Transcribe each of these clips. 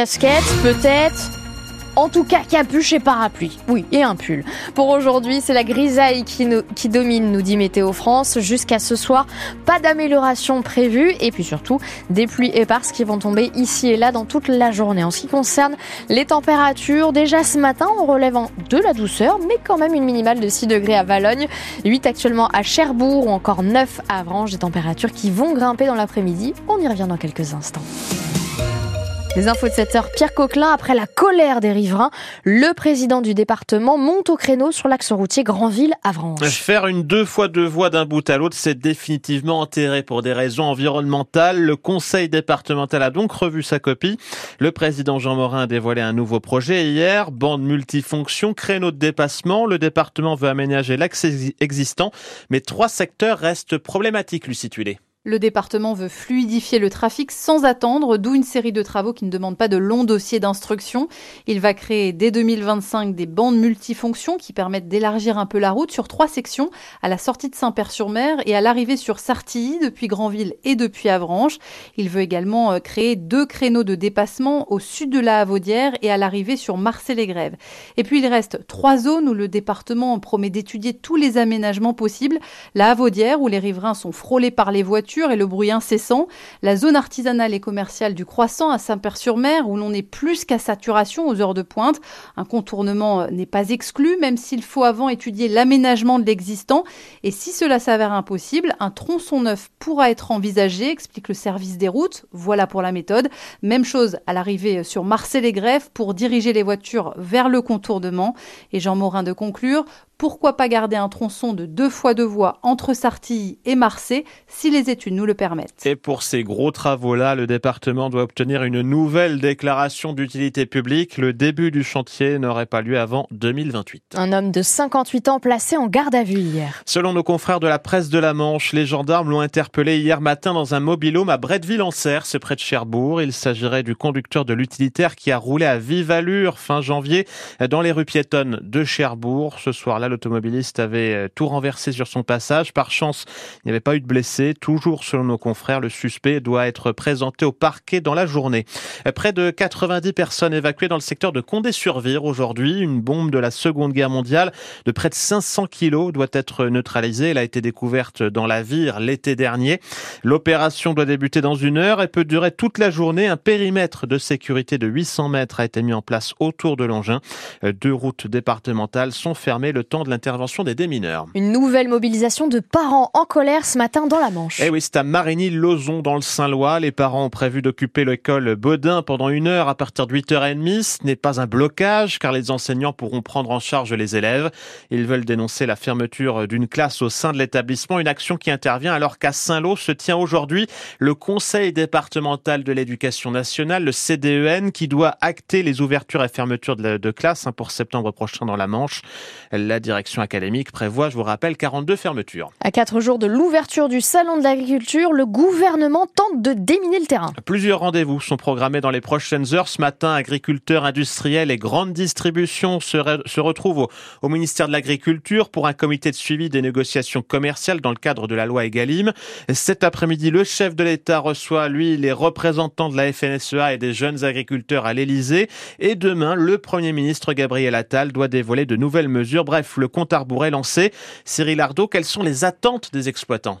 casquette, peut-être. En tout cas, capuche et parapluie. Oui, et un pull. Pour aujourd'hui, c'est la grisaille qui, qui, domine, nous dit Météo France. Jusqu'à ce soir, pas d'amélioration prévue. Et puis surtout, des pluies éparses qui vont tomber ici et là dans toute la journée. En ce qui concerne les températures, déjà ce matin, on relève de la douceur, mais quand même une minimale de 6 degrés à Valogne, 8 actuellement à Cherbourg ou encore 9 à Avranches. Des températures qui vont grimper dans l'après-midi. On y revient dans quelques instants. Les infos de 7 heure, Pierre Coquelin, après la colère des riverains, le président du département monte au créneau sur l'axe routier Grandville-Avranches. Faire une deux fois deux voies d'un bout à l'autre, c'est définitivement enterré pour des raisons environnementales. Le conseil départemental a donc revu sa copie. Le président Jean Morin a dévoilé un nouveau projet hier, bande multifonction, créneau de dépassement. Le département veut aménager l'axe existant, mais trois secteurs restent problématiques, lui situés. Le département veut fluidifier le trafic sans attendre, d'où une série de travaux qui ne demandent pas de longs dossiers d'instruction. Il va créer dès 2025 des bandes multifonctions qui permettent d'élargir un peu la route sur trois sections, à la sortie de Saint-Père-sur-Mer et à l'arrivée sur Sartilly depuis Granville et depuis Avranches. Il veut également euh, créer deux créneaux de dépassement au sud de la Havaudière et à l'arrivée sur Marseille-les-Grèves. Et puis il reste trois zones où le département promet d'étudier tous les aménagements possibles. La Havaudière où les riverains sont frôlés par les voitures et le bruit incessant, la zone artisanale et commerciale du Croissant à Saint-Père-sur-Mer où l'on est plus qu'à saturation aux heures de pointe. Un contournement n'est pas exclu même s'il faut avant étudier l'aménagement de l'existant et si cela s'avère impossible, un tronçon neuf pourra être envisagé, explique le service des routes. Voilà pour la méthode. Même chose à l'arrivée sur Marseille-les-Greffes pour diriger les voitures vers le contournement. Et Jean Morin de conclure, pourquoi pas garder un tronçon de deux fois deux voies entre Sartilly et Marseille si les études nous le permettent Et pour ces gros travaux-là, le département doit obtenir une nouvelle déclaration d'utilité publique. Le début du chantier n'aurait pas lieu avant 2028. Un homme de 58 ans placé en garde à vue hier. Selon nos confrères de la presse de la Manche, les gendarmes l'ont interpellé hier matin dans un mobilhome à Bretteville-en-Serre, c'est près de Cherbourg. Il s'agirait du conducteur de l'utilitaire qui a roulé à vive allure fin janvier dans les rues piétonnes de Cherbourg. Ce soir-là, l'automobiliste avait euh, tout renversé sur son passage. Par chance, il n'y avait pas eu de blessés. Toujours selon nos confrères, le suspect doit être présenté au parquet dans la journée. Près de 90 personnes évacuées dans le secteur de Condé-sur-Vire aujourd'hui. Une bombe de la Seconde Guerre mondiale de près de 500 kilos doit être neutralisée. Elle a été découverte dans la Vire l'été dernier. L'opération doit débuter dans une heure et peut durer toute la journée. Un périmètre de sécurité de 800 mètres a été mis en place autour de l'engin. Deux routes départementales sont fermées le temps de l'intervention des démineurs. Une nouvelle mobilisation de parents en colère ce matin dans la Manche. Eh oui, à Marigny-Lozon dans le Saint-Lois. Les parents ont prévu d'occuper l'école Baudin pendant une heure à partir de 8h30. Ce n'est pas un blocage car les enseignants pourront prendre en charge les élèves. Ils veulent dénoncer la fermeture d'une classe au sein de l'établissement, une action qui intervient alors qu'à Saint-Lô se tient aujourd'hui le Conseil départemental de l'éducation nationale, le CDEN, qui doit acter les ouvertures et fermetures de, de classe hein, pour septembre prochain dans la Manche. La direction académique prévoit, je vous rappelle, 42 fermetures. À quatre jours de l'ouverture du Salon de l'agriculture, le gouvernement tente de déminer le terrain. Plusieurs rendez-vous sont programmés dans les prochaines heures. Ce matin, agriculteurs, industriels et grandes distributions se, retrouvent au, ministère de l'Agriculture pour un comité de suivi des négociations commerciales dans le cadre de la loi Egalim. Cet après-midi, le chef de l'État reçoit, lui, les représentants de la FNSEA et des jeunes agriculteurs à l'Élysée. Et demain, le Premier ministre Gabriel Attal doit dévoiler de nouvelles mesures. Bref, le compte à rebours est lancé. Cyril Ardo, quelles sont les attentes des exploitants?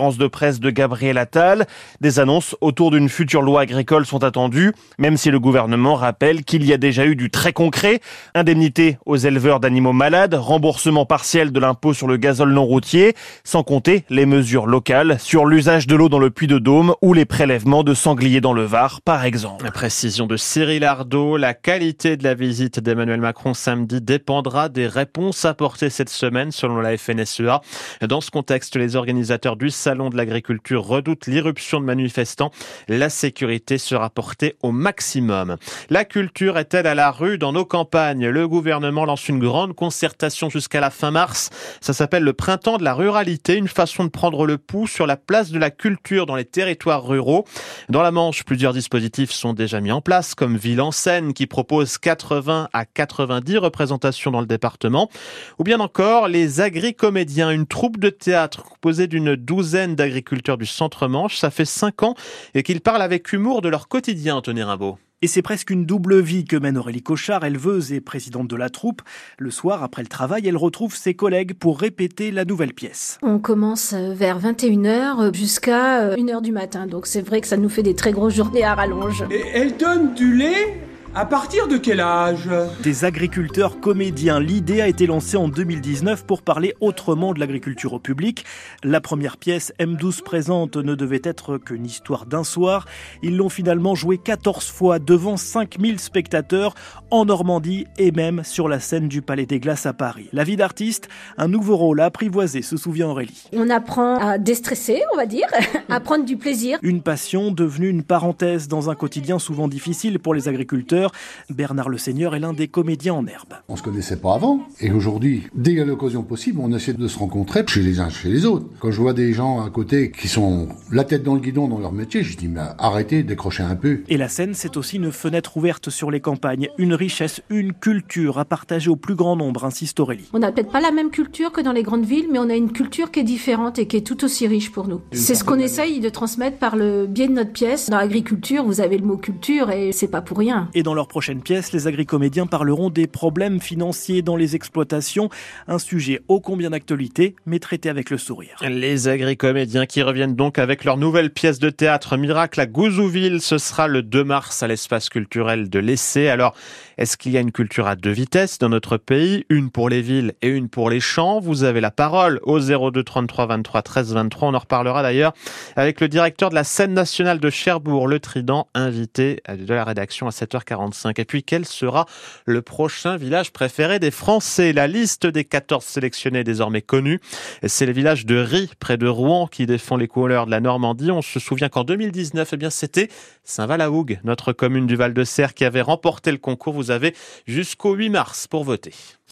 de presse de Gabriel Attal. Des annonces autour d'une future loi agricole sont attendues, même si le gouvernement rappelle qu'il y a déjà eu du très concret. Indemnité aux éleveurs d'animaux malades, remboursement partiel de l'impôt sur le gazole non routier, sans compter les mesures locales sur l'usage de l'eau dans le puits de Dôme ou les prélèvements de sangliers dans le Var, par exemple. La précision de Cyril Ardo, la qualité de la visite d'Emmanuel Macron samedi dépendra des réponses apportées cette semaine selon la FNSEA. Dans ce contexte, les organisateurs du salon de l'agriculture redoute l'irruption de manifestants. La sécurité sera portée au maximum. La culture est-elle à la rue dans nos campagnes? Le gouvernement lance une grande concertation jusqu'à la fin mars. Ça s'appelle le printemps de la ruralité, une façon de prendre le pouls sur la place de la culture dans les territoires ruraux. Dans la Manche, plusieurs dispositifs sont déjà mis en place, comme Ville en Seine qui propose 80 à 90 représentations dans le département, ou bien encore les agricomédiens, une troupe de théâtre composée d'une douzaine d'agriculteurs du centre-Manche. Ça fait cinq ans et qu'ils parlent avec humour de leur quotidien, Tony Rimbaud. Et c'est presque une double vie que mène Aurélie Cochard, éleveuse et présidente de la troupe. Le soir, après le travail, elle retrouve ses collègues pour répéter la nouvelle pièce. On commence vers 21h jusqu'à 1h du matin. Donc c'est vrai que ça nous fait des très grosses journées à rallonge. Et elle donne du lait à partir de quel âge? Des agriculteurs comédiens. L'idée a été lancée en 2019 pour parler autrement de l'agriculture au public. La première pièce, M12 présente, ne devait être qu'une histoire d'un soir. Ils l'ont finalement joué 14 fois devant 5000 spectateurs en Normandie et même sur la scène du Palais des Glaces à Paris. La vie d'artiste, un nouveau rôle à apprivoiser, se souvient Aurélie. On apprend à déstresser, on va dire, à prendre du plaisir. Une passion devenue une parenthèse dans un quotidien souvent difficile pour les agriculteurs Bernard Le Seigneur est l'un des comédiens en herbe. On se connaissait pas avant. Et aujourd'hui, dès qu'il y a l'occasion possible, on essaie de se rencontrer chez les uns chez les autres. Quand je vois des gens à côté qui sont la tête dans le guidon dans leur métier, je dis, mais arrêtez, décrochez un peu. Et la scène, c'est aussi une fenêtre ouverte sur les campagnes, une richesse, une culture à partager au plus grand nombre, insiste Aurélie. On n'a peut-être pas la même culture que dans les grandes villes, mais on a une culture qui est différente et qui est tout aussi riche pour nous. C'est ce qu'on essaye de transmettre par le biais de notre pièce. Dans l'agriculture, vous avez le mot culture et c'est pas pour rien. Et dans leur prochaine pièce, les agricomédiens parleront des problèmes financiers dans les exploitations, un sujet ô combien d'actualité, mais traité avec le sourire. Les agricomédiens qui reviennent donc avec leur nouvelle pièce de théâtre Miracle à Gouzouville, ce sera le 2 mars à l'espace culturel de l'Essai. Alors, est-ce qu'il y a une culture à deux vitesses dans notre pays, une pour les villes et une pour les champs Vous avez la parole au 02 33 23 13 23. On en reparlera d'ailleurs avec le directeur de la scène nationale de Cherbourg, le Trident, invité de la rédaction à 7h45. Et puis, quel sera le prochain village préféré des Français? La liste des 14 sélectionnés est désormais connue. C'est le village de Rie, près de Rouen, qui défend les couleurs de la Normandie. On se souvient qu'en 2019, eh bien, c'était Saint-Val-à-Hougue, notre commune du Val-de-Serre, qui avait remporté le concours. Vous avez jusqu'au 8 mars pour voter.